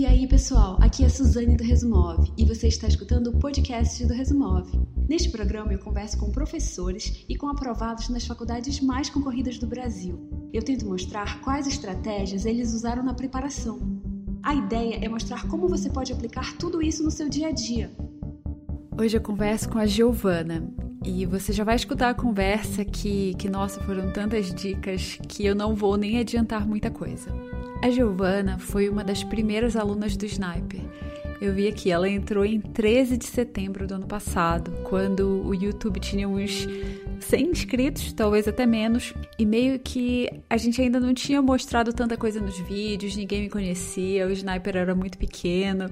E aí, pessoal, aqui é a Suzane do Resumove e você está escutando o podcast do Resumove. Neste programa eu converso com professores e com aprovados nas faculdades mais concorridas do Brasil. Eu tento mostrar quais estratégias eles usaram na preparação. A ideia é mostrar como você pode aplicar tudo isso no seu dia a dia. Hoje eu converso com a Giovana e você já vai escutar a conversa que, que nossa, foram tantas dicas que eu não vou nem adiantar muita coisa. A Giovana foi uma das primeiras alunas do Sniper. Eu vi aqui, ela entrou em 13 de setembro do ano passado, quando o YouTube tinha uns 100 inscritos, talvez até menos, e meio que a gente ainda não tinha mostrado tanta coisa nos vídeos, ninguém me conhecia, o Sniper era muito pequeno,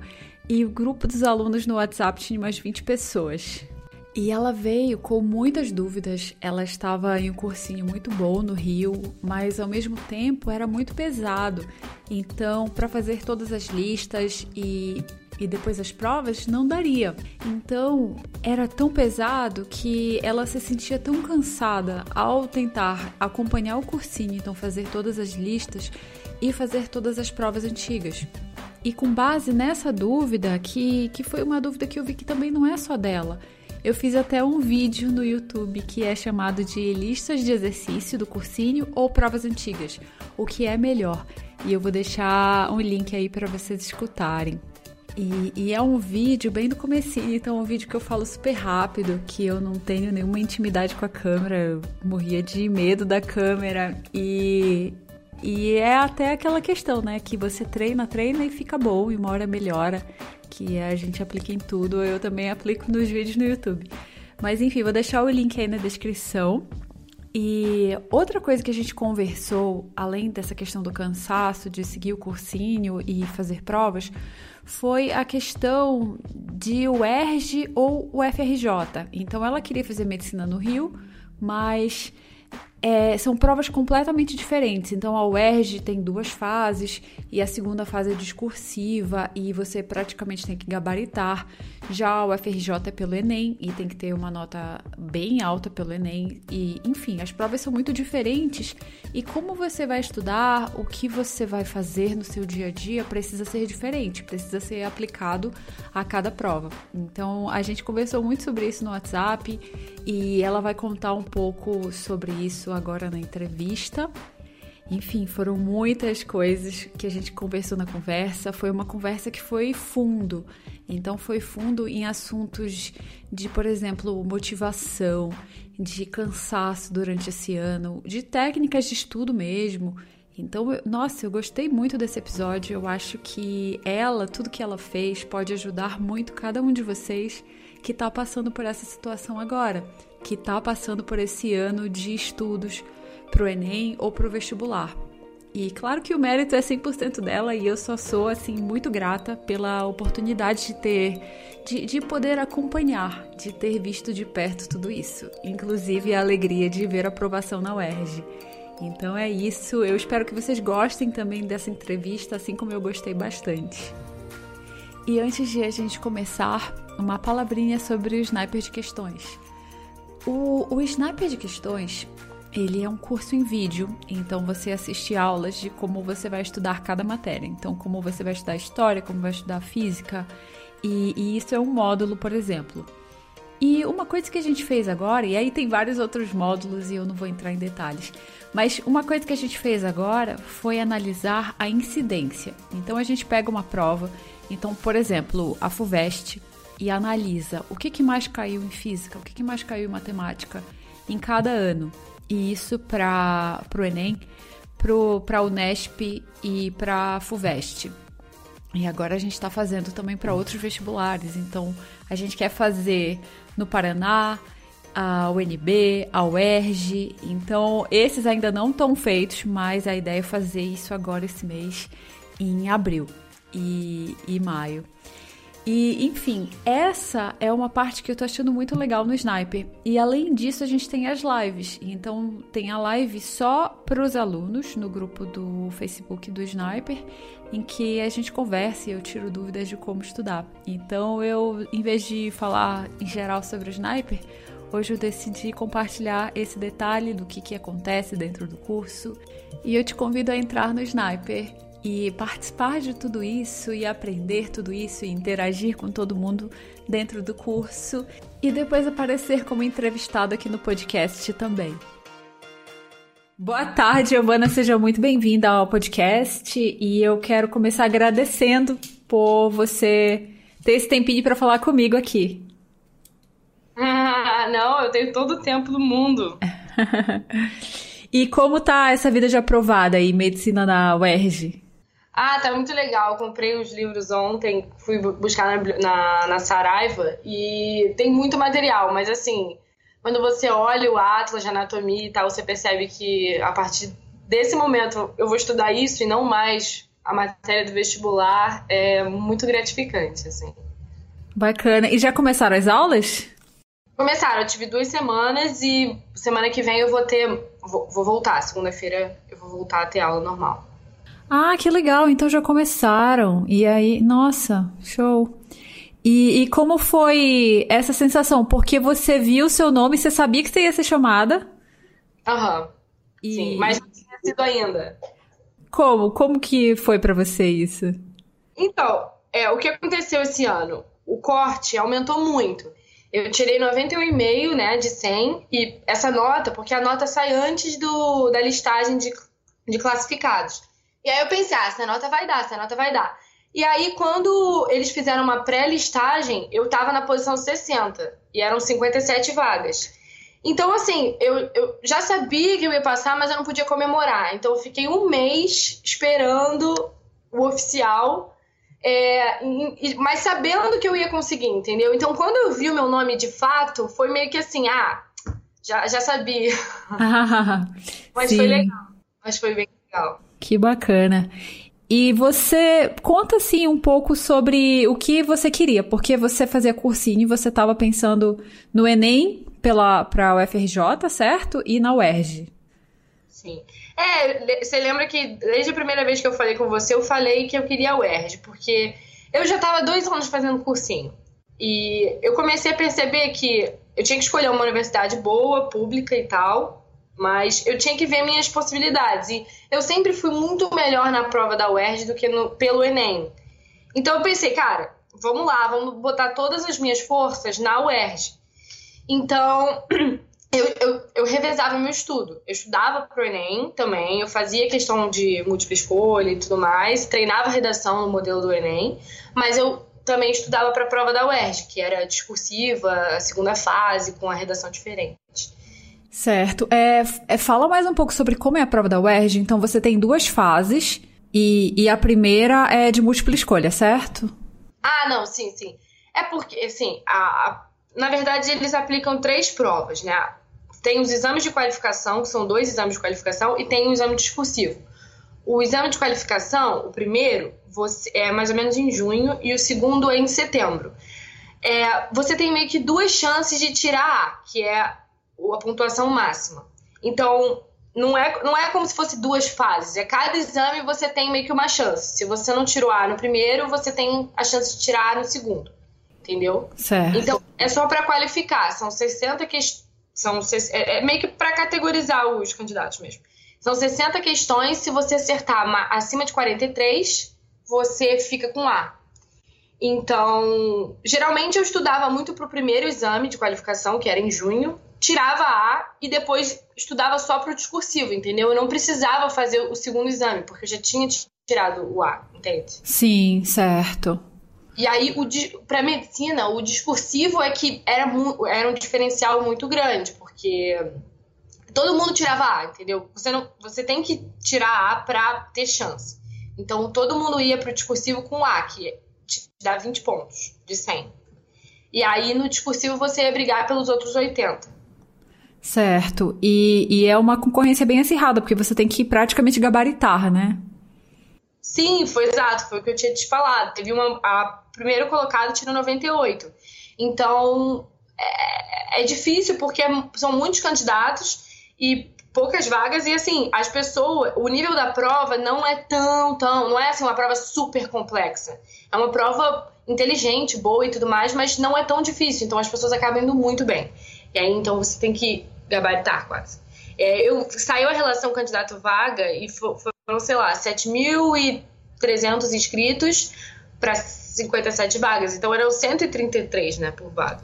e o grupo dos alunos no WhatsApp tinha umas 20 pessoas. E ela veio com muitas dúvidas. Ela estava em um cursinho muito bom no Rio, mas ao mesmo tempo era muito pesado. Então, para fazer todas as listas e, e depois as provas, não daria. Então, era tão pesado que ela se sentia tão cansada ao tentar acompanhar o cursinho, então fazer todas as listas e fazer todas as provas antigas. E com base nessa dúvida, que, que foi uma dúvida que eu vi que também não é só dela eu fiz até um vídeo no YouTube que é chamado de listas de exercício do cursinho ou provas antigas, o que é melhor. E eu vou deixar um link aí para vocês escutarem. E, e, é um vídeo bem do comecinho, então é um vídeo que eu falo super rápido, que eu não tenho nenhuma intimidade com a câmera, eu morria de medo da câmera e, e é até aquela questão, né, que você treina, treina e fica bom e uma hora melhora que a gente aplica em tudo, eu também aplico nos vídeos no YouTube. Mas enfim, vou deixar o link aí na descrição. E outra coisa que a gente conversou, além dessa questão do cansaço, de seguir o cursinho e fazer provas, foi a questão de o ERG ou o FRJ. Então ela queria fazer medicina no Rio, mas é, são provas completamente diferentes. Então, a UERJ tem duas fases e a segunda fase é discursiva e você praticamente tem que gabaritar. Já o FRJ é pelo Enem e tem que ter uma nota bem alta pelo Enem. E, enfim, as provas são muito diferentes e como você vai estudar, o que você vai fazer no seu dia a dia precisa ser diferente, precisa ser aplicado a cada prova. Então, a gente conversou muito sobre isso no WhatsApp e ela vai contar um pouco sobre isso agora na entrevista. Enfim, foram muitas coisas que a gente conversou na conversa. Foi uma conversa que foi fundo. Então, foi fundo em assuntos de, por exemplo, motivação, de cansaço durante esse ano, de técnicas de estudo mesmo. Então, eu, nossa, eu gostei muito desse episódio. Eu acho que ela, tudo que ela fez, pode ajudar muito cada um de vocês que está passando por essa situação agora, que está passando por esse ano de estudos para o Enem ou para o vestibular. E claro que o mérito é 100% dela e eu só sou assim muito grata pela oportunidade de ter de, de, poder acompanhar, de ter visto de perto tudo isso, inclusive a alegria de ver a aprovação na UERJ. Então é isso, eu espero que vocês gostem também dessa entrevista, assim como eu gostei bastante. E antes de a gente começar, uma palavrinha sobre o Sniper de Questões. O, o Sniper de Questões ele é um curso em vídeo, então você assiste aulas de como você vai estudar cada matéria. Então, como você vai estudar história, como vai estudar física, e, e, isso é um módulo, por exemplo. E uma coisa que a gente fez agora, e aí tem vários outros módulos e eu não vou entrar em detalhes, mas uma coisa que a gente fez agora foi analisar a incidência. Então a gente pega uma prova, então, por exemplo, a FUVEST, e analisa o que, que mais caiu em física, o que, que mais caiu em matemática em cada ano. E isso para o Enem, para a Unesp e para a FUVEST. E agora a gente está fazendo também para outros vestibulares. Então, a gente quer fazer no Paraná, a UNB, a UERJ. Então, esses ainda não estão feitos, mas a ideia é fazer isso agora esse mês, em abril e, e maio. E, enfim, essa é uma parte que eu tô achando muito legal no Sniper. E além disso, a gente tem as lives. Então, tem a live só para os alunos no grupo do Facebook do Sniper, em que a gente conversa e eu tiro dúvidas de como estudar. Então, eu, em vez de falar em geral sobre o Sniper, hoje eu decidi compartilhar esse detalhe do que, que acontece dentro do curso e eu te convido a entrar no Sniper e participar de tudo isso e aprender tudo isso e interagir com todo mundo dentro do curso e depois aparecer como entrevistado aqui no podcast também. Boa tarde, Giovana, seja muito bem-vinda ao podcast e eu quero começar agradecendo por você ter esse tempinho para falar comigo aqui. Ah, não, eu tenho todo o tempo do mundo. e como tá essa vida de aprovada aí, medicina na UERJ? Ah, tá muito legal. Eu comprei os livros ontem, fui buscar na, na, na Saraiva e tem muito material, mas assim, quando você olha o Atlas de Anatomia e tal, você percebe que a partir desse momento eu vou estudar isso e não mais a matéria do vestibular. É muito gratificante, assim. Bacana. E já começaram as aulas? Começaram, eu tive duas semanas e semana que vem eu vou ter. Vou, vou voltar, segunda-feira eu vou voltar a ter aula normal. Ah, que legal! Então já começaram. E aí, nossa, show. E, e como foi essa sensação? Porque você viu o seu nome, você sabia que você ia ser chamada? Aham. E... Sim, mas não tinha sido ainda. Como? Como que foi para você isso? Então, é, o que aconteceu esse ano? O corte aumentou muito. Eu tirei 91,5, né, de 100, e essa nota, porque a nota sai antes do, da listagem de, de classificados. E aí eu pensei, ah, essa nota vai dar, essa nota vai dar. E aí, quando eles fizeram uma pré-listagem, eu tava na posição 60, e eram 57 vagas. Então, assim, eu, eu já sabia que eu ia passar, mas eu não podia comemorar. Então, eu fiquei um mês esperando o oficial, é, mas sabendo que eu ia conseguir, entendeu? Então, quando eu vi o meu nome de fato, foi meio que assim, ah, já, já sabia. mas Sim. foi legal. Mas foi bem legal. Que bacana. E você conta assim um pouco sobre o que você queria, porque você fazia cursinho e você estava pensando no Enem pela para a UFRJ, certo? E na UERJ. Sim. É, você lembra que desde a primeira vez que eu falei com você, eu falei que eu queria a UERJ, porque eu já estava dois anos fazendo cursinho. E eu comecei a perceber que eu tinha que escolher uma universidade boa, pública e tal, mas eu tinha que ver minhas possibilidades. E eu sempre fui muito melhor na prova da UERJ do que no, pelo Enem. Então eu pensei, cara, vamos lá, vamos botar todas as minhas forças na UERJ. Então eu, eu, eu revezava meu estudo. Eu estudava pro Enem também, eu fazia questão de múltipla escolha e tudo mais, treinava redação no modelo do Enem, mas eu também estudava para a prova da UERJ, que era discursiva, a segunda fase, com a redação diferente. Certo. É, é, fala mais um pouco sobre como é a prova da UERJ. Então, você tem duas fases e, e a primeira é de múltipla escolha, certo? Ah, não, sim, sim. É porque, assim, a, a, na verdade, eles aplicam três provas, né? Tem os exames de qualificação, que são dois exames de qualificação, e tem o exame discursivo. O exame de qualificação, o primeiro, você, é mais ou menos em junho, e o segundo é em setembro. É, você tem meio que duas chances de tirar A, que é a pontuação máxima. Então, não é, não é como se fosse duas fases. É cada exame você tem meio que uma chance. Se você não tirou A no primeiro, você tem a chance de tirar A no segundo. Entendeu? Certo. Então, é só para qualificar. São 60 questões. São, é, é meio que para categorizar os candidatos mesmo. São 60 questões. Se você acertar acima de 43, você fica com A. Então, geralmente eu estudava muito para o primeiro exame de qualificação, que era em junho, tirava A e depois estudava só para o discursivo, entendeu? Eu não precisava fazer o segundo exame, porque eu já tinha tirado o A, entende? Sim, certo. E aí, para medicina, o discursivo é que era, era um diferencial muito grande, porque todo mundo tirava A, entendeu? Você, não, você tem que tirar A para ter chance. Então, todo mundo ia para o discursivo com A, que te dá 20 pontos de 100. E aí, no discursivo, você ia brigar pelos outros 80. Certo. E, e é uma concorrência bem acirrada, porque você tem que praticamente gabaritar, né? Sim, foi exato, foi o que eu tinha te falado. Teve uma. A primeiro colocado tirou 98. Então é, é difícil porque são muitos candidatos e poucas vagas e assim, as pessoas, o nível da prova não é tão, tão, não é assim uma prova super complexa. É uma prova inteligente, boa e tudo mais, mas não é tão difícil, então as pessoas acabam indo muito bem. E aí, então, você tem que gabaritar quase. É, eu saiu a relação candidato-vaga e foram, sei lá, 7.300 inscritos para 57 vagas. Então, eram 133, né, por vaga.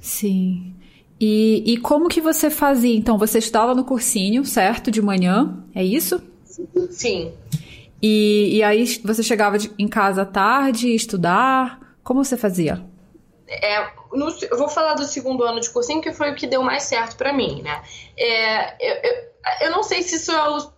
Sim. E, e como que você fazia? Então, você estudava no cursinho, certo? De manhã, é isso? Sim. E, e aí você chegava de, em casa à tarde, estudar? Como você fazia? É, no, eu vou falar do segundo ano de cursinho, que foi o que deu mais certo para mim, né? É, eu, eu, eu, não sei se isso é o,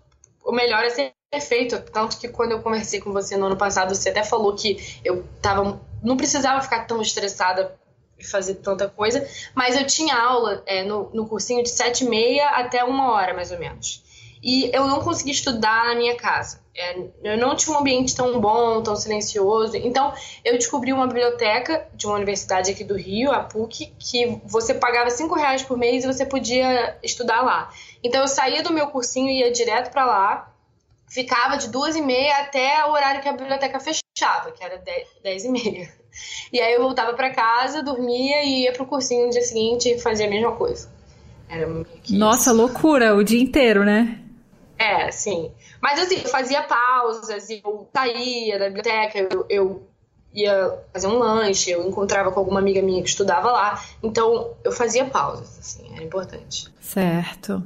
o melhor a ser feito, tanto que quando eu conversei com você no ano passado, você até falou que eu tava, não precisava ficar tão estressada e fazer tanta coisa, mas eu tinha aula é, no, no cursinho de sete e meia até uma hora, mais ou menos. E eu não consegui estudar na minha casa. É, eu não tinha um ambiente tão bom, tão silencioso. Então, eu descobri uma biblioteca de uma universidade aqui do Rio, a PUC, que você pagava cinco reais por mês e você podia estudar lá. Então, eu saía do meu cursinho e ia direto para lá, ficava de duas e meia até o horário que a biblioteca fechava, que era dez, dez e meia. E aí eu voltava para casa, dormia e ia pro cursinho no dia seguinte e fazia a mesma coisa. Era Nossa, isso. loucura, o dia inteiro, né? É, sim. Mas assim, eu fazia pausas, eu saía da biblioteca, eu, eu ia fazer um lanche, eu encontrava com alguma amiga minha que estudava lá. Então, eu fazia pausas, assim, era importante. Certo.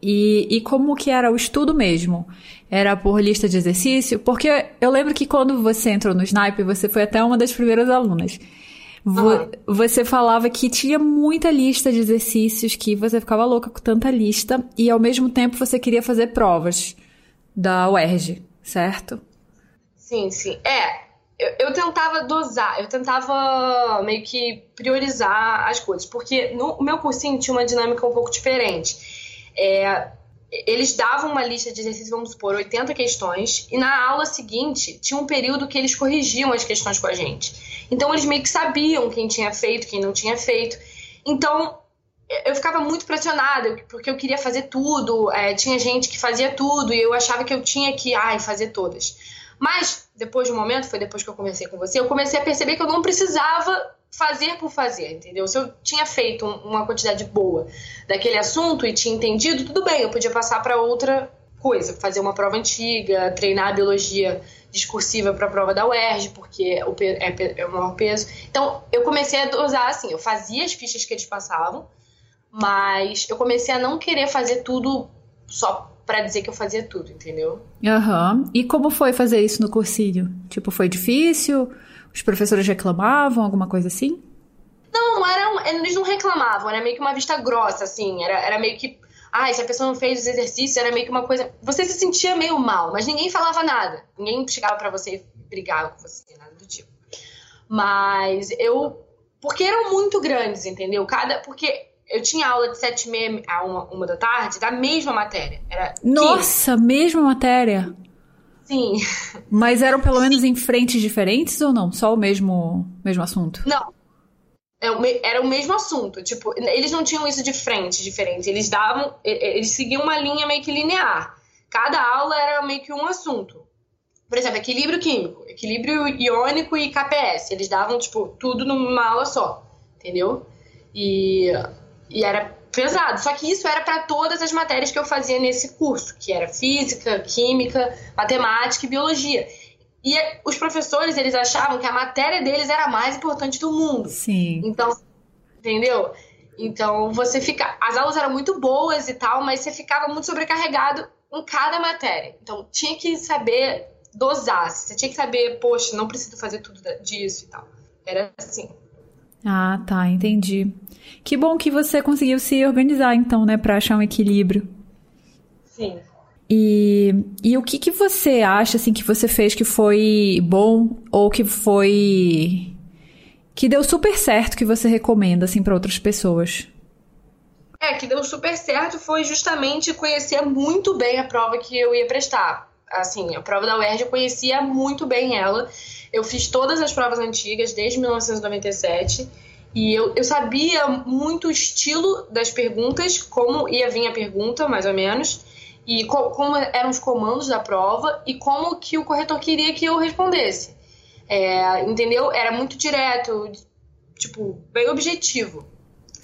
E, e como que era o estudo mesmo? Era por lista de exercício? Porque eu lembro que quando você entrou no Snipe, você foi até uma das primeiras alunas. Uhum. Você falava que tinha muita lista de exercícios, que você ficava louca com tanta lista, e ao mesmo tempo você queria fazer provas da UERJ, certo? Sim, sim. É, eu, eu, tentava dosar, eu tentava meio que priorizar as coisas, porque no meu cursinho tinha uma dinâmica um pouco diferente. É, eles davam uma lista de exercícios, vamos supor, 80 questões, e na aula seguinte tinha um período que eles corrigiam as questões com a gente. Então eles meio que sabiam quem tinha feito, quem não tinha feito. Então eu ficava muito pressionada, porque eu queria fazer tudo, é, tinha gente que fazia tudo, e eu achava que eu tinha que ai, fazer todas. Mas, depois de um momento, foi depois que eu conversei com você, eu comecei a perceber que eu não precisava fazer por fazer, entendeu? Se eu tinha feito uma quantidade boa daquele assunto e tinha entendido, tudo bem, eu podia passar para outra coisa, fazer uma prova antiga, treinar a biologia discursiva para a prova da UERJ, porque é, é o maior peso. Então, eu comecei a usar assim, eu fazia as fichas que eles passavam, mas eu comecei a não querer fazer tudo só para dizer que eu fazia tudo, entendeu? Aham. Uhum. E como foi fazer isso no cursinho? Tipo, foi difícil? Os professores reclamavam, alguma coisa assim? Não, não era, eles não reclamavam, era meio que uma vista grossa, assim, era, era meio que, ah, se a pessoa não fez os exercícios, era meio que uma coisa, você se sentia meio mal, mas ninguém falava nada, ninguém chegava para você e brigava com você, nada do tipo. Mas eu, porque eram muito grandes, entendeu? Cada, porque eu tinha aula de sete e meia a uma, uma da tarde da mesma matéria. Era Nossa, mesma matéria? Sim. Mas eram pelo menos em frentes diferentes ou não? Só o mesmo, mesmo assunto? Não. É era o mesmo assunto. Tipo, eles não tinham isso de frente diferente. Eles davam. Eles seguiam uma linha meio que linear. Cada aula era meio que um assunto. Por exemplo, equilíbrio químico, equilíbrio iônico e KPS. Eles davam, tipo, tudo numa aula só. Entendeu? E, e era pesado. Só que isso era para todas as matérias que eu fazia nesse curso, que era física, química, matemática e biologia. E os professores, eles achavam que a matéria deles era a mais importante do mundo. Sim. Então, entendeu? Então, você fica. As aulas eram muito boas e tal, mas você ficava muito sobrecarregado em cada matéria. Então, tinha que saber dosar. Você tinha que saber, poxa, não preciso fazer tudo disso e tal. Era assim. Ah, tá, entendi. Que bom que você conseguiu se organizar, então, né, para achar um equilíbrio. Sim. E, e o que, que você acha, assim, que você fez que foi bom ou que foi. que deu super certo que você recomenda, assim, para outras pessoas? É, que deu super certo foi justamente conhecer muito bem a prova que eu ia prestar. Assim, a prova da UERJ eu conhecia muito bem ela. Eu fiz todas as provas antigas desde 1997 e eu, eu sabia muito o estilo das perguntas, como ia vir a pergunta, mais ou menos, e co como eram os comandos da prova e como que o corretor queria que eu respondesse. É, entendeu? Era muito direto, tipo, bem objetivo.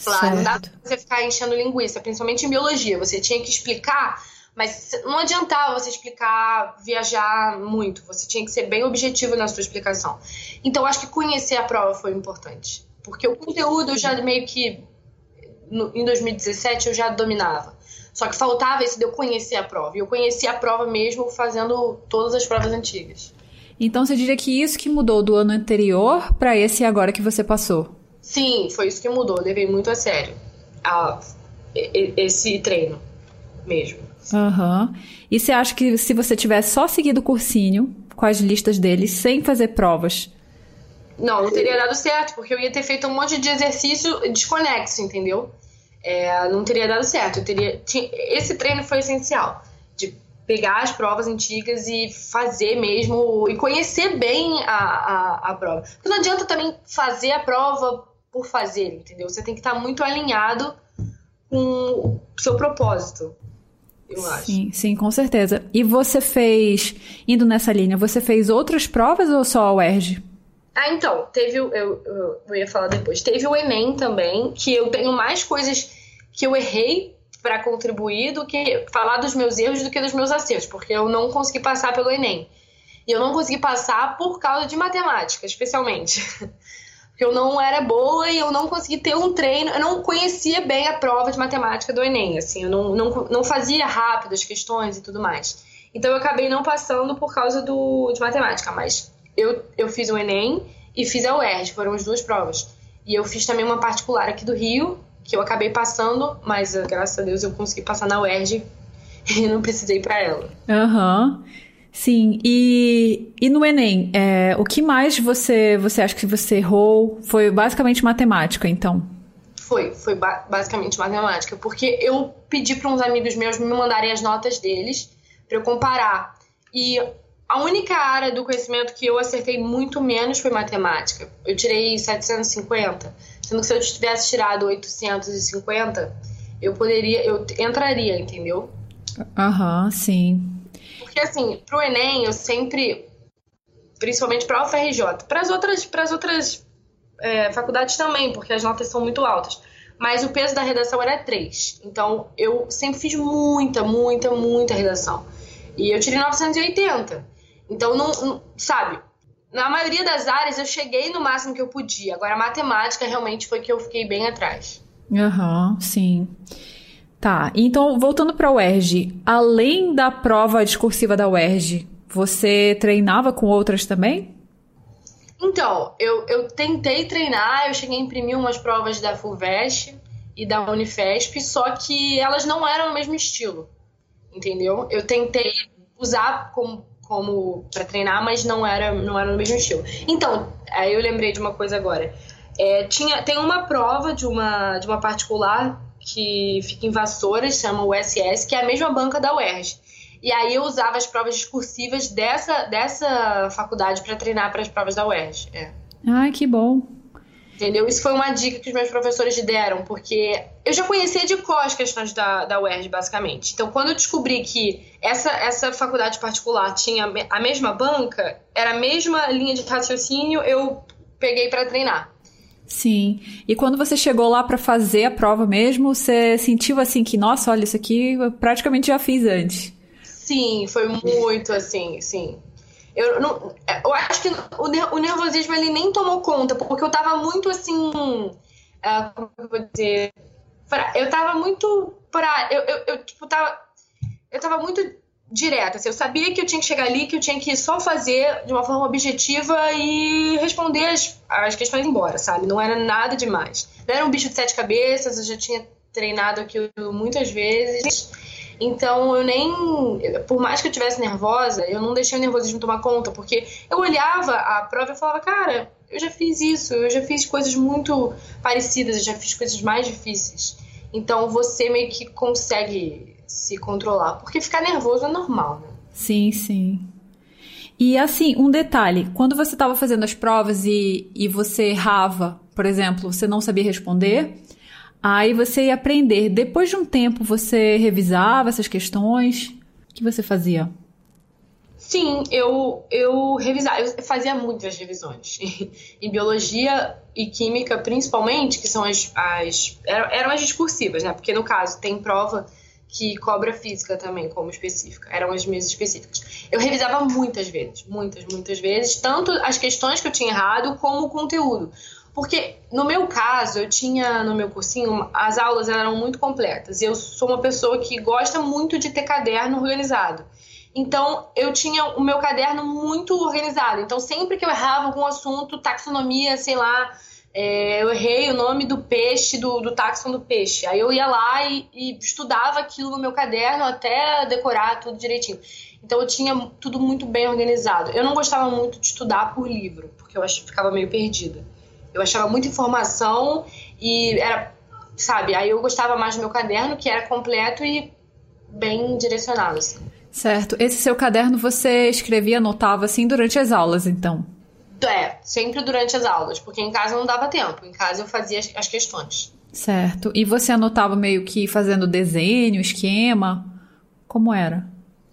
Claro, não dá pra você ficar enchendo linguiça, principalmente em biologia. Você tinha que explicar, mas não adiantava você explicar, viajar muito. Você tinha que ser bem objetivo na sua explicação. Então, acho que conhecer a prova foi importante. Porque o conteúdo eu já meio que. No, em 2017 eu já dominava. Só que faltava esse de eu conhecer a prova. E eu conheci a prova mesmo fazendo todas as provas antigas. Então você diria que isso que mudou do ano anterior para esse agora que você passou? Sim, foi isso que mudou. Eu levei muito a sério a, esse treino mesmo. Aham. Uhum. E você acha que se você tivesse só seguido o cursinho com as listas deles, sem fazer provas, não, não teria dado certo, porque eu ia ter feito um monte de exercício desconexo, entendeu? É, não teria dado certo. Eu teria, tinha, esse treino foi essencial. De pegar as provas antigas e fazer mesmo, e conhecer bem a, a, a prova. Porque não adianta também fazer a prova por fazer, entendeu? Você tem que estar muito alinhado com o seu propósito. Eu acho. Sim, sim, com certeza. E você fez, indo nessa linha, você fez outras provas ou só a UERJ? Ah, então, teve o. Eu, eu, eu, ia falar depois. Teve o Enem também, que eu tenho mais coisas que eu errei para contribuir do que falar dos meus erros do que dos meus acertos, porque eu não consegui passar pelo Enem. E eu não consegui passar por causa de matemática, especialmente. Porque eu não era boa e eu não consegui ter um treino. Eu não conhecia bem a prova de matemática do Enem, assim. Eu não, não, não fazia rápido as questões e tudo mais. Então eu acabei não passando por causa do, de matemática, mas eu, eu fiz o Enem e fiz a UERJ, foram as duas provas. E eu fiz também uma particular aqui do Rio, que eu acabei passando, mas eh, graças a Deus eu consegui passar na UERJ e não precisei para ela. Aham. Uhum. Sim, e, e no Enem, é, o que mais você, você acha que você errou? Foi basicamente matemática, então? Foi, foi ba basicamente matemática, porque eu pedi para uns amigos meus me mandarem as notas deles para eu comparar. E a única área do conhecimento que eu acertei muito menos foi matemática. Eu tirei 750, sendo que se eu tivesse tirado 850, eu poderia, eu entraria, entendeu? Aham, uhum, sim. Porque assim, pro Enem eu sempre, principalmente para a UFRJ, para as outras, pras outras é, faculdades também, porque as notas são muito altas. Mas o peso da redação era 3. Então eu sempre fiz muita, muita, muita redação. E eu tirei 980. Então, não, não, sabe, na maioria das áreas eu cheguei no máximo que eu podia. Agora, a matemática realmente foi que eu fiquei bem atrás. Aham, uhum, sim. Tá, então voltando para a UERJ, além da prova discursiva da UERJ, você treinava com outras também? Então, eu, eu tentei treinar, eu cheguei a imprimir umas provas da FUVEST e da Unifesp, só que elas não eram o mesmo estilo, entendeu? Eu tentei usar como como para treinar, mas não era, não era no mesmo estilo. Então, aí eu lembrei de uma coisa agora. É, tinha, tem uma prova de uma, de uma particular que fica em Vassouras, chama o SS, que é a mesma banca da UERJ. E aí eu usava as provas discursivas dessa, dessa faculdade para treinar para as provas da UERJ. É. Ai, que bom. Entendeu? Isso foi uma dica que os meus professores deram, porque eu já conhecia de cor as questões da, da UERJ, basicamente. Então, quando eu descobri que essa, essa faculdade particular tinha a mesma banca, era a mesma linha de raciocínio, eu peguei para treinar. Sim. E quando você chegou lá para fazer a prova mesmo, você sentiu assim que, nossa, olha, isso aqui eu praticamente já fiz antes. Sim, foi muito assim, sim. Eu, não, eu acho que o, nervosismo ele nem tomou conta, porque eu tava muito assim. Uh, como eu vou dizer? Pra, eu tava muito. Pra, eu, eu, eu, tipo, tava. Eu tava muito direta. Assim, eu sabia que eu tinha que chegar ali, que eu tinha que só fazer de uma forma objetiva e responder as, as questões embora, sabe? Não era nada demais. Não era um bicho de sete cabeças, eu já tinha treinado aquilo muitas vezes. Então eu nem. Por mais que eu tivesse nervosa, eu não deixei o nervosismo tomar conta, porque eu olhava a prova e falava, cara, eu já fiz isso, eu já fiz coisas muito parecidas, eu já fiz coisas mais difíceis. Então você meio que consegue se controlar, porque ficar nervoso é normal, né? Sim, sim. E assim, um detalhe: quando você estava fazendo as provas e, e você errava, por exemplo, você não sabia responder, Aí você ia aprender. Depois de um tempo, você revisava essas questões. O que você fazia? Sim, eu, eu revisava, eu fazia muitas revisões. em biologia e química, principalmente, que são as. as eram as discursivas, né? Porque no caso tem prova que cobra física também como específica. Eram as minhas específicas. Eu revisava muitas vezes, muitas, muitas vezes, tanto as questões que eu tinha errado como o conteúdo. Porque no meu caso, eu tinha no meu cursinho, as aulas eram muito completas. E eu sou uma pessoa que gosta muito de ter caderno organizado. Então, eu tinha o meu caderno muito organizado. Então, sempre que eu errava algum assunto, taxonomia, sei lá, é, eu errei o nome do peixe, do, do taxon do peixe. Aí eu ia lá e, e, estudava aquilo no meu caderno até decorar tudo direitinho. Então eu tinha tudo muito bem organizado. Eu não gostava muito de estudar por livro, porque eu acho, ficava meio perdida. Eu achava muita informação e era, sabe, aí eu gostava mais do meu caderno, que era completo e bem direcionado. Assim. Certo. Esse seu caderno você escrevia, anotava assim durante as aulas, então? É, sempre durante as aulas, porque em casa não dava tempo. Em casa eu fazia as, as questões. Certo. E você anotava meio que fazendo desenho, esquema? Como era?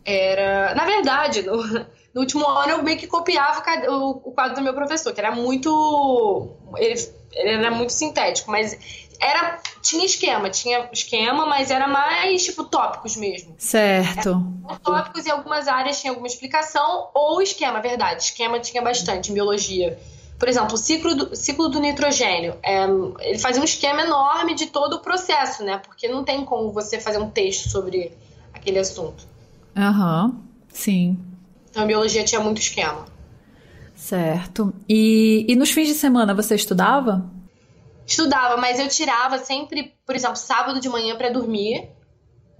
Era. Na verdade, no, no último ano eu meio que copiava o, quadro do meu professor, que era muito. Ele, ele era muito sintético, mas era tinha esquema, tinha esquema, mas era mais tipo tópicos mesmo. Certo. Era tópicos e algumas áreas tinha alguma explicação ou esquema, verdade. Esquema tinha bastante em biologia. Por exemplo, o ciclo do, ciclo do nitrogênio. É, ele fazia um esquema enorme de todo o processo, né? Porque não tem como você fazer um texto sobre aquele assunto. Aham, uhum, sim. Então, a biologia tinha muito esquema. Certo. E, e nos fins de semana você estudava? Estudava, mas eu tirava sempre, por exemplo, sábado de manhã para dormir,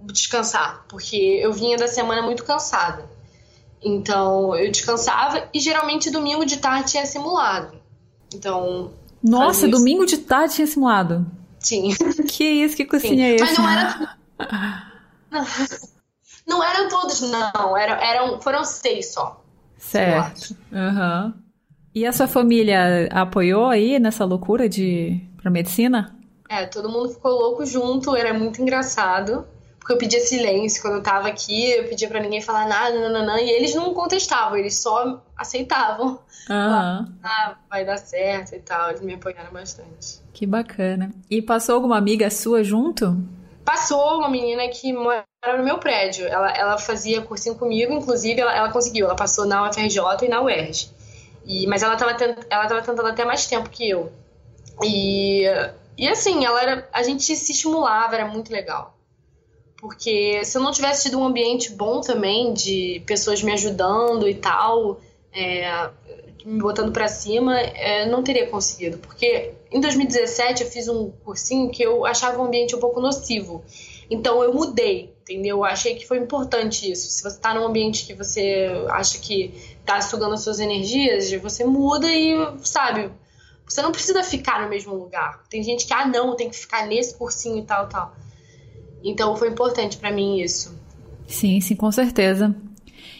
descansar, porque eu vinha da semana muito cansada. Então, eu descansava e geralmente domingo de tarde tinha simulado. Então. Nossa, domingo de tarde tinha simulado? Tinha. Que isso, que cozinha é essa? Mas não era. Não, não eram todos, não. Eram, eram, foram seis só. Certo. Uhum. E a sua família apoiou aí nessa loucura de pra medicina? É, todo mundo ficou louco junto, era muito engraçado. Porque eu pedia silêncio quando eu tava aqui, eu pedia para ninguém falar nada, nananã, e eles não contestavam, eles só aceitavam. Uhum. Ah, vai dar certo e tal, eles me apoiaram bastante. Que bacana. E passou alguma amiga sua junto? Passou uma menina que mora no meu prédio. Ela, ela fazia cursinho comigo, inclusive ela, ela conseguiu. Ela passou na UFRJ e na UERJ. E, mas ela estava ela tava tentando até mais tempo que eu. E, e assim, ela era, a gente se estimulava, era muito legal. Porque se eu não tivesse tido um ambiente bom também, de pessoas me ajudando e tal, é, me botando para cima, é, não teria conseguido. Porque em 2017 eu fiz um cursinho que eu achava o ambiente um pouco nocivo. Então eu mudei, entendeu? Eu achei que foi importante isso. Se você tá num ambiente que você acha que tá sugando as suas energias, você muda e, sabe, você não precisa ficar no mesmo lugar. Tem gente que, ah, não, tem que ficar nesse cursinho e tal, tal. Então foi importante para mim isso. Sim, sim, com certeza.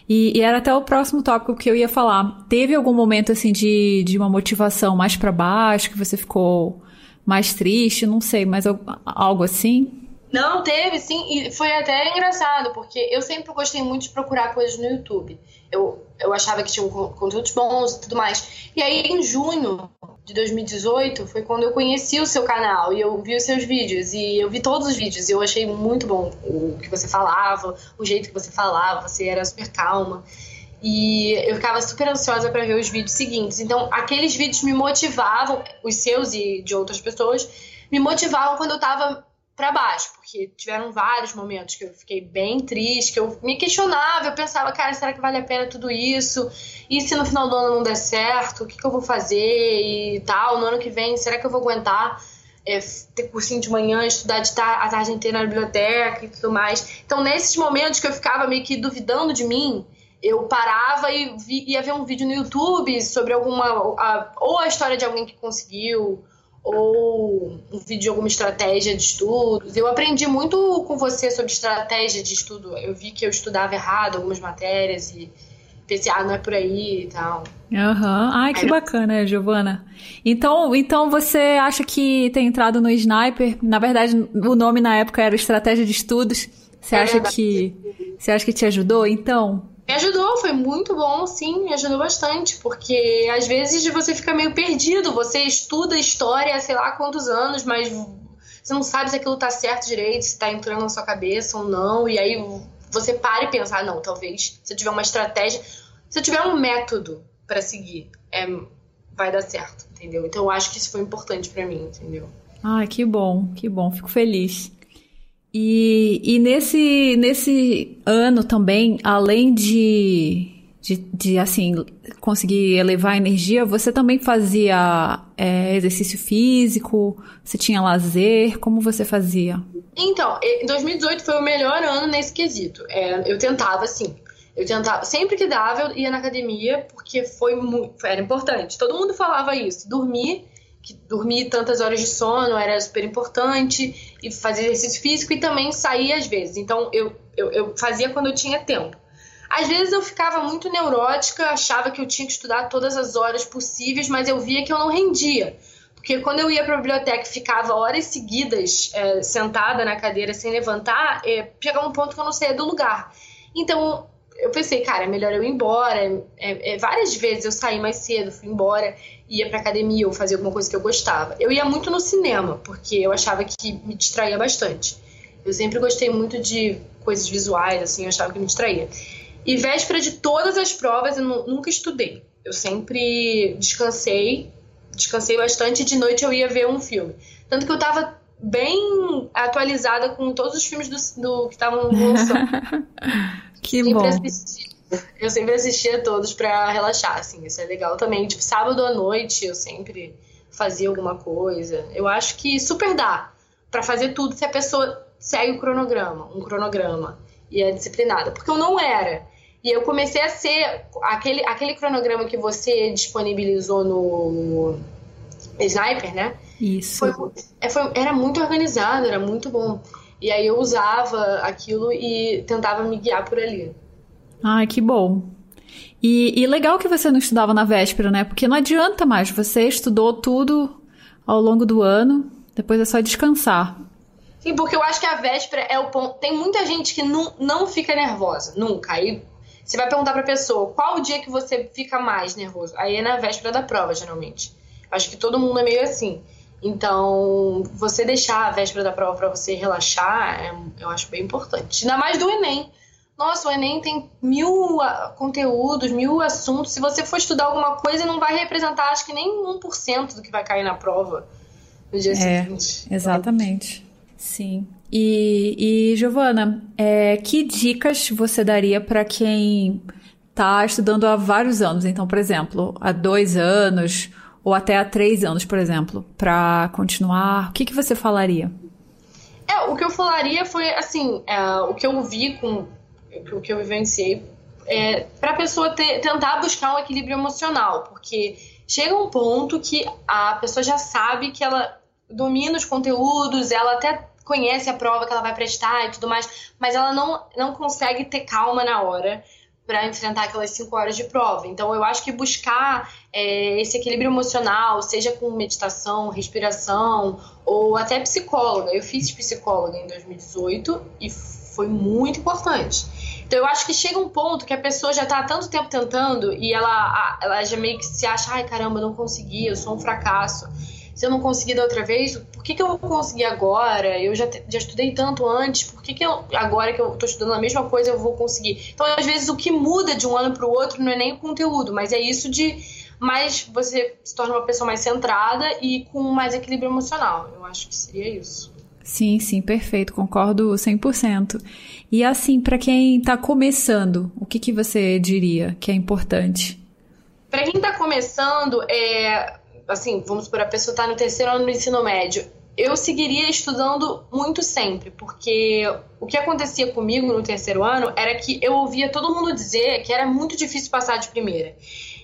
E, e, era até o próximo tópico que eu ia falar. Teve algum momento assim de, de uma motivação mais para baixo, que você ficou mais triste, não sei, mas algo assim? Não, teve sim, e foi até engraçado, porque eu sempre gostei muito de procurar coisas no YouTube. Eu, eu achava que tinham conteúdos bons e tudo mais. E aí, em junho de 2018, foi quando eu conheci o seu canal e eu vi os seus vídeos. E eu vi todos os vídeos e eu achei muito bom o que você falava, o jeito que você falava, você era super calma. E eu ficava super ansiosa para ver os vídeos seguintes. Então, aqueles vídeos me motivavam, os seus e de outras pessoas, me motivavam quando eu tava para baixo, porque tiveram vários momentos que eu fiquei bem triste, que eu me questionava, eu pensava, cara, será que vale a pena tudo isso? E se no final do ano não der certo, o que, que eu vou fazer e tal? No ano que vem, será que eu vou aguentar é, ter cursinho de manhã, estudar de tar a tarde inteira na biblioteca e tudo mais? Então, nesses momentos que eu ficava meio que duvidando de mim, eu parava e vi, ia ver um vídeo no YouTube sobre alguma. A, ou a história de alguém que conseguiu ou um vídeo de alguma estratégia de estudos. Eu aprendi muito com você sobre estratégia de estudo. Eu vi que eu estudava errado algumas matérias e pensei, ah, não é por aí e tal. Aham. Uhum. Ai, que bacana, Giovana. Então, então você acha que ter entrado no Sniper, na verdade, o nome na época era Estratégia de Estudos. Você é acha que você acha que te ajudou, então? Me ajudou, foi muito bom, sim, me ajudou bastante, porque às vezes você fica meio perdido, você estuda história sei lá quantos anos, mas você não sabe se aquilo tá certo direito, se tá entrando na sua cabeça ou não, e aí você para e pensa, ah, não, talvez se eu tiver uma estratégia, se eu tiver um método para seguir, é, vai dar certo, entendeu? Então eu acho que isso foi importante para mim, entendeu? Ai, que bom, que bom, fico feliz. E, e nesse, nesse ano também, além de, de, de, assim, conseguir elevar a energia, você também fazia é, exercício físico? Você tinha lazer? Como você fazia? Então, 2018 foi o melhor ano nesse quesito. É, eu tentava, assim, eu tentava, sempre que dava, eu ia na academia, porque foi muito, era importante. Todo mundo falava isso, dormir que dormir tantas horas de sono era super importante e fazer exercício físico e também sair às vezes. Então eu, eu, eu, fazia quando eu tinha tempo. Às vezes eu ficava muito neurótica, achava que eu tinha que estudar todas as horas possíveis, mas eu via que eu não rendia. Porque quando eu ia para a biblioteca e ficava horas seguidas é, sentada na cadeira sem levantar, é, chegava um ponto que eu não saía do lugar. Então eu pensei, cara, é melhor eu ir embora. É, é, várias vezes eu saí mais cedo, fui embora, ia pra academia ou fazia alguma coisa que eu gostava. Eu ia muito no cinema, porque eu achava que me distraía bastante. Eu sempre gostei muito de coisas visuais, assim, eu achava que me distraía. E véspera de todas as provas, eu nunca estudei. Eu sempre descansei, descansei bastante e de noite eu ia ver um filme. Tanto que eu tava bem atualizada com todos os filmes do, do que estavam lançando. Que sempre bom. Assisti, eu sempre assistia todos para relaxar, assim, isso é legal também. Tipo, sábado à noite eu sempre fazia alguma coisa. Eu acho que super dá para fazer tudo se a pessoa segue o cronograma, um cronograma e é disciplinada, porque eu não era. E eu comecei a ser aquele, aquele cronograma que você disponibilizou no Sniper, né? Isso. Foi, é, foi, era muito organizado, era muito bom. E aí eu usava aquilo e tentava me guiar por ali. Ai, que bom. E, e legal que você não estudava na véspera, né? Porque não adianta mais. Você estudou tudo ao longo do ano, depois é só descansar. Sim, porque eu acho que a véspera é o ponto. Tem muita gente que não, não fica nervosa, nunca. Aí você vai perguntar pra pessoa qual o dia que você fica mais nervoso. Aí é na véspera da prova, geralmente. Acho que todo mundo é meio assim. Então, você deixar a véspera da prova para você relaxar, é, eu acho bem importante. Ainda mais do Enem. Nossa, o Enem tem mil ah, conteúdos, mil assuntos. Se você for estudar alguma coisa, não vai representar, acho que nem 1% do que vai cair na prova no dia é, seguinte. Exatamente. Sim. E, e Giovana, é, que dicas você daria para quem está estudando há vários anos? Então, por exemplo, há dois anos ou até há três anos, por exemplo, para continuar? O que, que você falaria? É, o que eu falaria foi assim, é, o que eu vi com o que eu vivenciei é, para a pessoa ter, tentar buscar um equilíbrio emocional, porque chega um ponto que a pessoa já sabe que ela domina os conteúdos, ela até conhece a prova que ela vai prestar e tudo mais, mas ela não, não consegue ter calma na hora para enfrentar aquelas cinco horas de prova. Então, eu acho que buscar é, esse equilíbrio emocional, seja com meditação, respiração ou até psicóloga. Eu fiz psicóloga em 2018 e foi muito importante. Então, eu acho que chega um ponto que a pessoa já está há tanto tempo tentando e ela, ela já meio que se acha: ai caramba, não consegui, eu sou um fracasso se eu não consegui da outra vez, por que, que eu vou conseguir agora? Eu já, já estudei tanto antes, por que, que eu, agora que eu estou estudando a mesma coisa eu vou conseguir? Então, às vezes, o que muda de um ano para o outro não é nem o conteúdo, mas é isso de mais você se torna uma pessoa mais centrada e com mais equilíbrio emocional. Eu acho que seria isso. Sim, sim, perfeito, concordo 100%. E assim, para quem está começando, o que, que você diria que é importante? Para quem está começando, é, assim, vamos supor, a pessoa está no terceiro ano do ensino médio, eu seguiria estudando muito sempre, porque o que acontecia comigo no terceiro ano era que eu ouvia todo mundo dizer que era muito difícil passar de primeira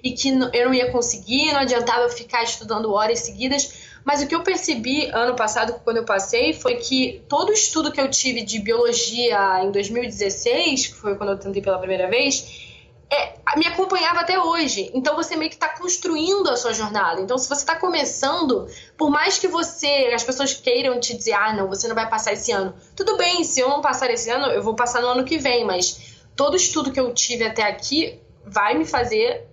e que eu não ia conseguir, não adiantava ficar estudando horas seguidas. Mas o que eu percebi ano passado, quando eu passei, foi que todo o estudo que eu tive de biologia em 2016, que foi quando eu tentei pela primeira vez, é, me acompanhava até hoje. Então você meio que está construindo a sua jornada. Então, se você está começando, por mais que você, as pessoas queiram te dizer, ah, não, você não vai passar esse ano. Tudo bem, se eu não passar esse ano, eu vou passar no ano que vem, mas todo estudo que eu tive até aqui vai me fazer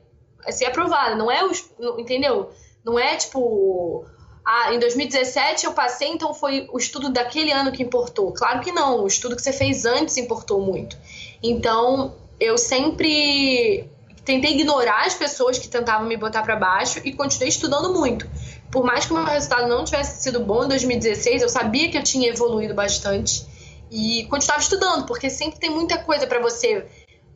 ser aprovada. Não é o. Entendeu? Não é tipo. Ah, em 2017 eu passei, então foi o estudo daquele ano que importou. Claro que não, o estudo que você fez antes importou muito. Então, eu sempre tentei ignorar as pessoas que tentavam me botar para baixo e continuei estudando muito. Por mais que o meu resultado não tivesse sido bom em 2016, eu sabia que eu tinha evoluído bastante e continuava estudando, porque sempre tem muita coisa para você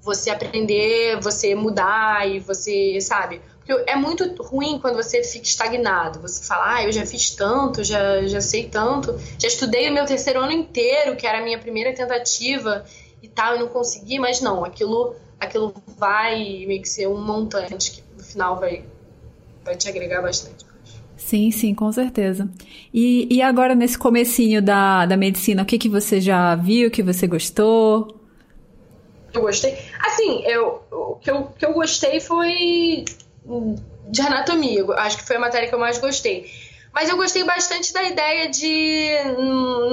você aprender, você mudar e você, sabe? Porque é muito ruim quando você fica estagnado. Você fala, ah, eu já fiz tanto, já, já sei tanto, já estudei o meu terceiro ano inteiro, que era a minha primeira tentativa e tal, e não consegui, mas não, aquilo, aquilo vai meio que ser um montante que no final vai, vai te agregar bastante. Sim, sim, com certeza. E, e agora, nesse comecinho da, da medicina, o que, que você já viu, que você gostou? Eu gostei. Assim, eu, o que eu, que eu gostei foi de anatomia. Acho que foi a matéria que eu mais gostei. Mas eu gostei bastante da ideia de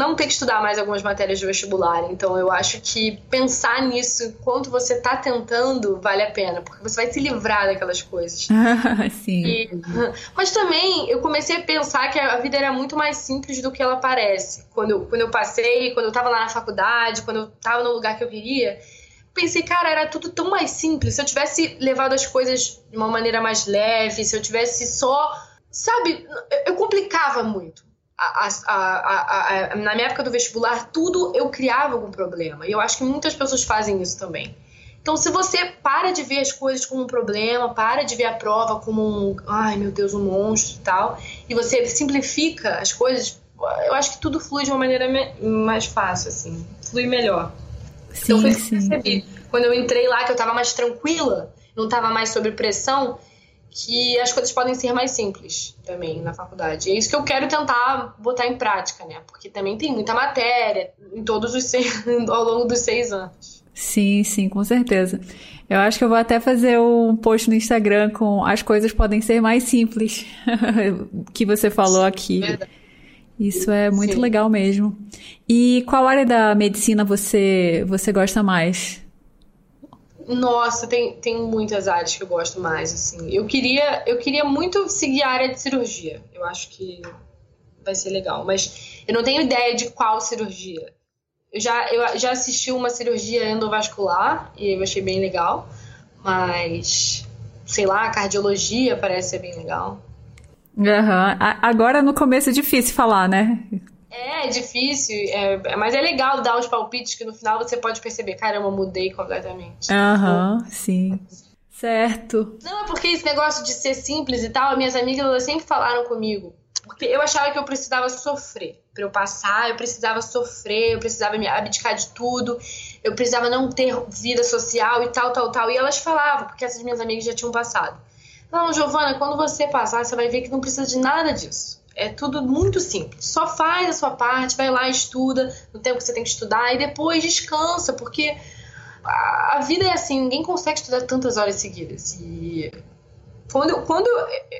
não ter que estudar mais algumas matérias de vestibular. Então eu acho que pensar nisso enquanto você está tentando vale a pena, porque você vai se livrar daquelas coisas. Sim. E, mas também eu comecei a pensar que a vida era muito mais simples do que ela parece. Quando eu, quando eu passei, quando eu estava lá na faculdade, quando eu estava no lugar que eu queria pensei, cara, era tudo tão mais simples. Se eu tivesse levado as coisas de uma maneira mais leve, se eu tivesse só. Sabe, eu complicava muito. A, a, a, na minha época do vestibular, tudo eu criava algum problema. E eu acho que muitas pessoas fazem isso também. Então, se você para de ver as coisas como um problema, para de ver a prova como um, ai meu Deus, um monstro e tal, e você simplifica as coisas, eu acho que tudo flui de uma maneira mais fácil, assim, flui melhor. Sim, então foi isso que eu percebi. Quando eu entrei lá, que eu tava mais tranquila, não tava mais sob pressão, que as coisas podem ser mais simples também na faculdade. E é isso que eu quero tentar botar em prática, né? Porque também tem muita matéria em todos os seis, ao longo dos seis anos. Sim, sim, com certeza. Eu acho que eu vou até fazer um post no Instagram com as coisas podem ser mais simples que você falou aqui. Verdade. Isso é muito Sim. legal mesmo. E qual área da medicina você, você gosta mais? Nossa, tem, tem muitas áreas que eu gosto mais, assim. Eu queria, eu queria muito seguir a área de cirurgia. Eu acho que vai ser legal, mas eu não tenho ideia de qual cirurgia. Eu já, eu já assisti uma cirurgia endovascular e eu achei bem legal, mas sei lá, cardiologia parece ser bem legal. Uhum. Agora no começo é difícil falar, né? É, é difícil, é, mas é legal dar os palpites que no final você pode perceber, caramba, mudei completamente. Aham, uhum, sim. Certo. Não, é porque esse negócio de ser simples e tal, minhas amigas elas sempre falaram comigo. Porque eu achava que eu precisava sofrer. Para eu passar, eu precisava sofrer, eu precisava me abdicar de tudo, eu precisava não ter vida social e tal, tal, tal. E elas falavam, porque essas minhas amigas já tinham passado. Não, Giovana, quando você passar, você vai ver que não precisa de nada disso. É tudo muito simples. Só faz a sua parte, vai lá, estuda no tempo que você tem que estudar e depois descansa, porque a vida é assim, ninguém consegue estudar tantas horas seguidas. E quando, quando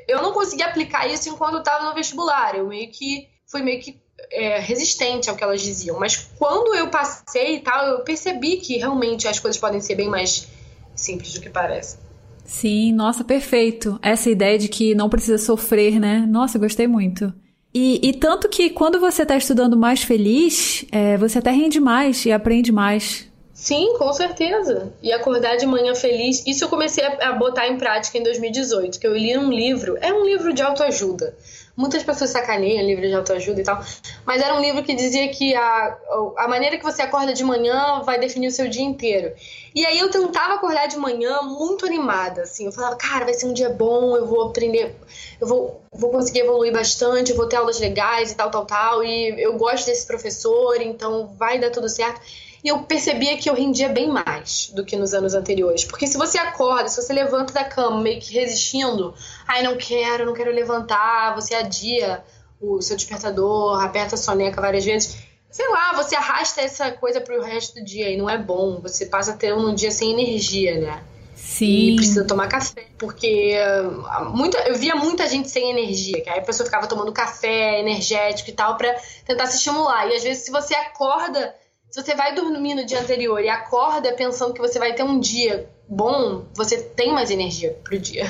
eu não consegui aplicar isso enquanto eu estava no vestibular, eu meio que fui meio que é, resistente ao que elas diziam. Mas quando eu passei e tal, eu percebi que realmente as coisas podem ser bem mais simples do que parece. Sim, nossa, perfeito. Essa ideia de que não precisa sofrer, né? Nossa, gostei muito. E, e tanto que quando você está estudando mais feliz, é, você até rende mais e aprende mais. Sim, com certeza. E acordar de manhã feliz. Isso eu comecei a, a botar em prática em 2018, que eu li um livro. É um livro de autoajuda. Muitas pessoas sacaneiam livro de autoajuda e tal, mas era um livro que dizia que a, a maneira que você acorda de manhã vai definir o seu dia inteiro. E aí eu tentava acordar de manhã muito animada, assim, eu falava, cara, vai ser um dia bom, eu vou aprender, eu vou, vou conseguir evoluir bastante, eu vou ter aulas legais e tal, tal, tal, e eu gosto desse professor, então vai dar tudo certo. E eu percebia que eu rendia bem mais do que nos anos anteriores. Porque se você acorda, se você levanta da cama meio que resistindo, ai, não quero, não quero levantar, você adia o seu despertador, aperta a soneca várias vezes sei lá, você arrasta essa coisa pro resto do dia e não é bom. Você passa a ter um dia sem energia, né? Sim. E precisa tomar café, porque uh, muita, eu via muita gente sem energia, que aí a pessoa ficava tomando café energético e tal para tentar se estimular. E às vezes se você acorda Se você vai dormir no dia anterior e acorda pensando que você vai ter um dia bom, você tem mais energia pro dia.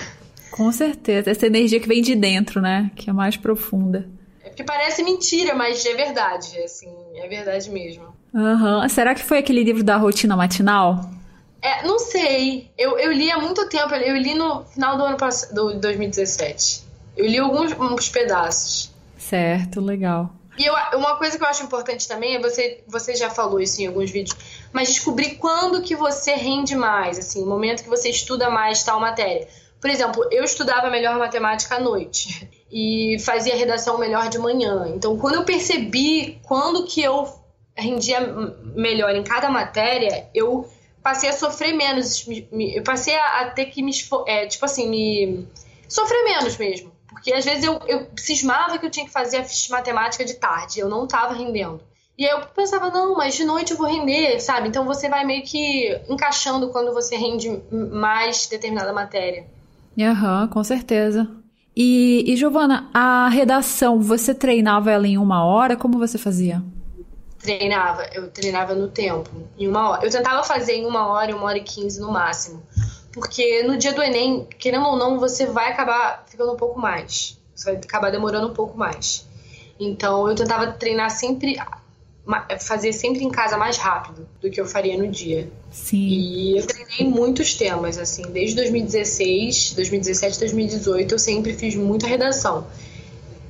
Com certeza. Essa energia que vem de dentro, né? Que é mais profunda. É porque parece mentira, mas é verdade. Assim, é verdade mesmo. Uhum. Será que foi aquele livro da rotina matinal? É, não sei. Eu, eu li há muito tempo. Eu li no final do ano passado, do 2017. Eu li alguns pedaços. Certo, legal. E eu, uma coisa que eu acho importante também é você, você já falou isso em alguns vídeos, mas descobrir quando que você rende mais, assim, o momento que você estuda mais tal matéria. Por exemplo, eu estudava melhor matemática à noite e fazia redação melhor de manhã. Então, quando eu percebi quando que eu rendia melhor em cada matéria, eu passei a sofrer menos. Eu passei a ter que me. É, tipo assim, me. sofrer menos mesmo. Porque às vezes eu, eu cismava que eu tinha que fazer a matemática de tarde, eu não estava rendendo. E aí eu pensava, não, mas de noite eu vou render, sabe? Então você vai meio que encaixando quando você rende mais determinada matéria. Aham, uhum, com certeza. E, e Giovana, a redação, você treinava ela em uma hora? Como você fazia? Treinava, eu treinava no tempo, em uma hora. Eu tentava fazer em uma hora, uma hora e quinze no máximo. Porque no dia do Enem, querendo ou não, você vai acabar ficando um pouco mais. Você vai acabar demorando um pouco mais. Então eu tentava treinar sempre fazer sempre em casa mais rápido do que eu faria no dia. Sim. E eu treinei muitos temas, assim, desde 2016, 2017, 2018, eu sempre fiz muita redação.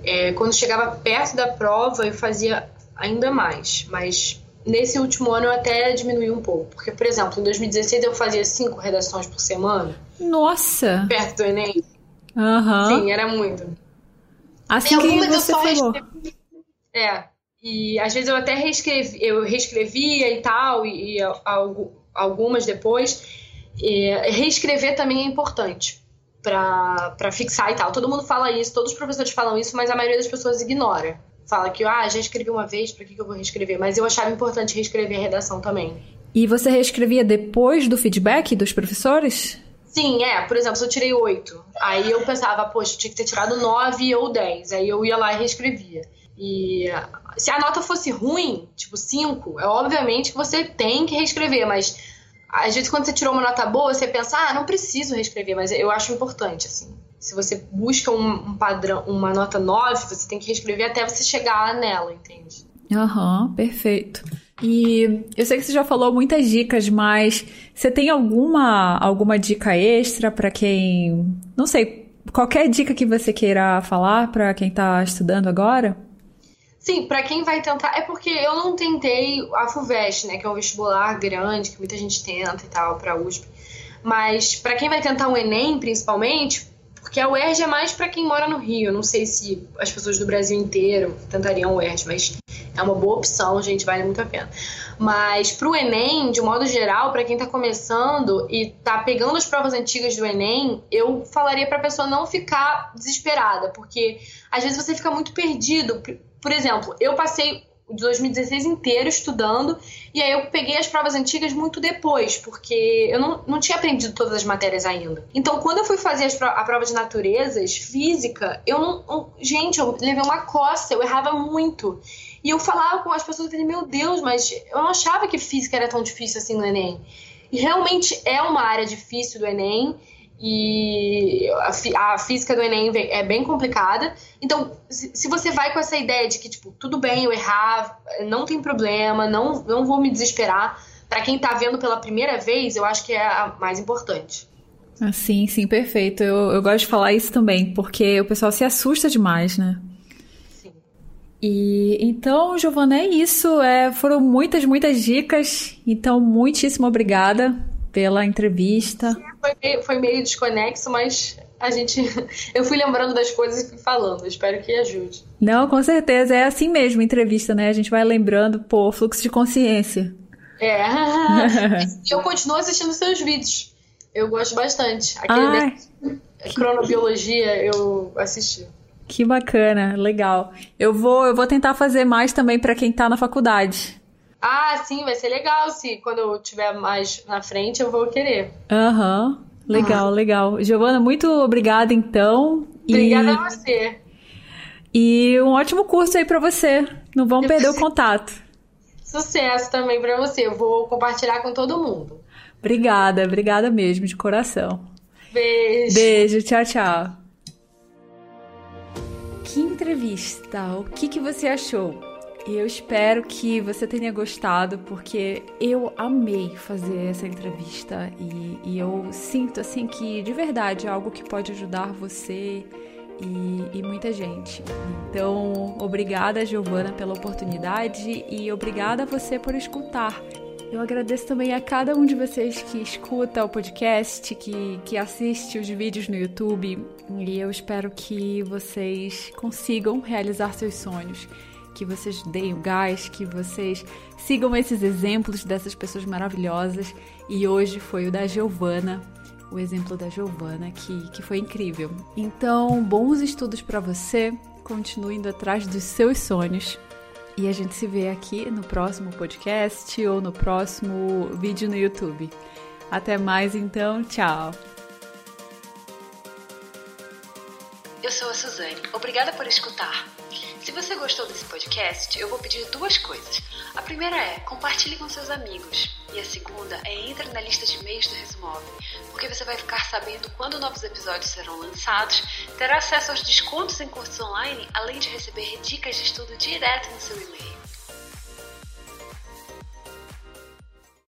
É, quando chegava perto da prova, eu fazia ainda mais, mas nesse último ano eu até diminui um pouco. Porque, por exemplo, em 2016 eu fazia cinco redações por semana. Nossa! Perto do Enem. Aham. Uhum. Sim, era muito. Assim que você falou. É, e às vezes eu até reescrevi, eu reescrevia e tal, e, e algumas depois. E reescrever também é importante para fixar e tal. Todo mundo fala isso, todos os professores falam isso, mas a maioria das pessoas ignora. Fala que, ah, já escrevi uma vez, para que, que eu vou reescrever? Mas eu achava importante reescrever a redação também. E você reescrevia depois do feedback dos professores? Sim, é. Por exemplo, se eu tirei oito, aí eu pensava, poxa, eu tinha que ter tirado nove ou dez. Aí eu ia lá e reescrevia. E se a nota fosse ruim, tipo 5, é obviamente que você tem que reescrever, mas às vezes quando você tirou uma nota boa, você pensa, ah, não preciso reescrever, mas eu acho importante, assim. Se você busca um, um padrão, uma nota 9, você tem que reescrever até você chegar nela, entende? Aham, uhum, perfeito. E eu sei que você já falou muitas dicas, mas você tem alguma alguma dica extra para quem, não sei, qualquer dica que você queira falar para quem está estudando agora? Sim, para quem vai tentar. É porque eu não tentei a FUVEST, né? Que é um vestibular grande, que muita gente tenta e tal, pra USP. Mas para quem vai tentar um Enem, principalmente, porque a UERJ é mais para quem mora no Rio. Não sei se as pessoas do Brasil inteiro tentariam a UERJ, mas é uma boa opção, gente, vale muito a pena. Mas pro Enem, de modo geral, para quem tá começando e tá pegando as provas antigas do Enem, eu falaria pra pessoa não ficar desesperada, porque às vezes você fica muito perdido por exemplo, eu passei o 2016 inteiro estudando e aí eu peguei as provas antigas muito depois, porque eu não, não tinha aprendido todas as matérias ainda. Então, quando eu fui fazer a prova de naturezas, física, eu não. gente, eu levei uma costa, eu errava muito. E eu falava com as pessoas, eu falei, meu Deus, mas eu não achava que física era tão difícil assim no Enem. E realmente é uma área difícil do Enem e a, a, física do Enem é bem complicada. Então, se, se, você vai com essa ideia de que, tipo, tudo bem eu errar, não tem problema, não, não vou me desesperar, para quem tá vendo pela primeira vez, eu acho que é a mais importante. Ah, sim, sim, perfeito. Eu, eu gosto de falar isso também, porque o pessoal se assusta demais, né? Sim. E então, Giovana, é isso. É, foram muitas, muitas dicas. Então, muitíssimo obrigada pela entrevista. Foi meio, foi meio desconexo, mas a gente. Eu fui lembrando das coisas e fui falando. Espero que ajude. Não, com certeza. É assim mesmo, entrevista, né? A gente vai lembrando, pô, fluxo de consciência. É. eu continuo assistindo seus vídeos. Eu gosto bastante. Aquele de cronobiologia eu assisti. Que bacana, legal. Eu vou, eu vou tentar fazer mais também para quem tá na faculdade. Ah, sim, vai ser legal. Se quando eu tiver mais na frente, eu vou querer. Aham. Uhum. Legal, ah. legal. Giovana, muito obrigada então. Obrigada e... a você. E um ótimo curso aí para você. Não vamos perder o contato. Sucesso também para você. Eu vou compartilhar com todo mundo. Obrigada, obrigada mesmo, de coração. Beijo. Beijo, tchau, tchau. Que entrevista! O que, que você achou? Eu espero que você tenha gostado, porque eu amei fazer essa entrevista e, e eu sinto assim que de verdade é algo que pode ajudar você e, e, muita gente. Então, obrigada, Giovana, pela oportunidade e obrigada a você por escutar. Eu agradeço também a cada um de vocês que escuta o podcast, que, que assiste os vídeos no YouTube e eu espero que vocês consigam realizar seus sonhos que vocês deem o gás, que vocês sigam esses exemplos dessas pessoas maravilhosas. E hoje foi o da Giovana, o exemplo da Giovana, que, que foi incrível. Então, bons estudos para você, continue indo atrás dos seus sonhos. E a gente se vê aqui no próximo podcast ou no próximo vídeo no YouTube. Até mais então, tchau! Eu sou a Suzane. Obrigada por escutar. Se você gostou desse podcast, eu vou pedir duas coisas. A primeira é compartilhe com seus amigos. E a segunda é entre na lista de e-mails do Resumove, porque você vai ficar sabendo quando novos episódios serão lançados, terá acesso aos descontos em cursos online, além de receber dicas de estudo direto no seu e-mail.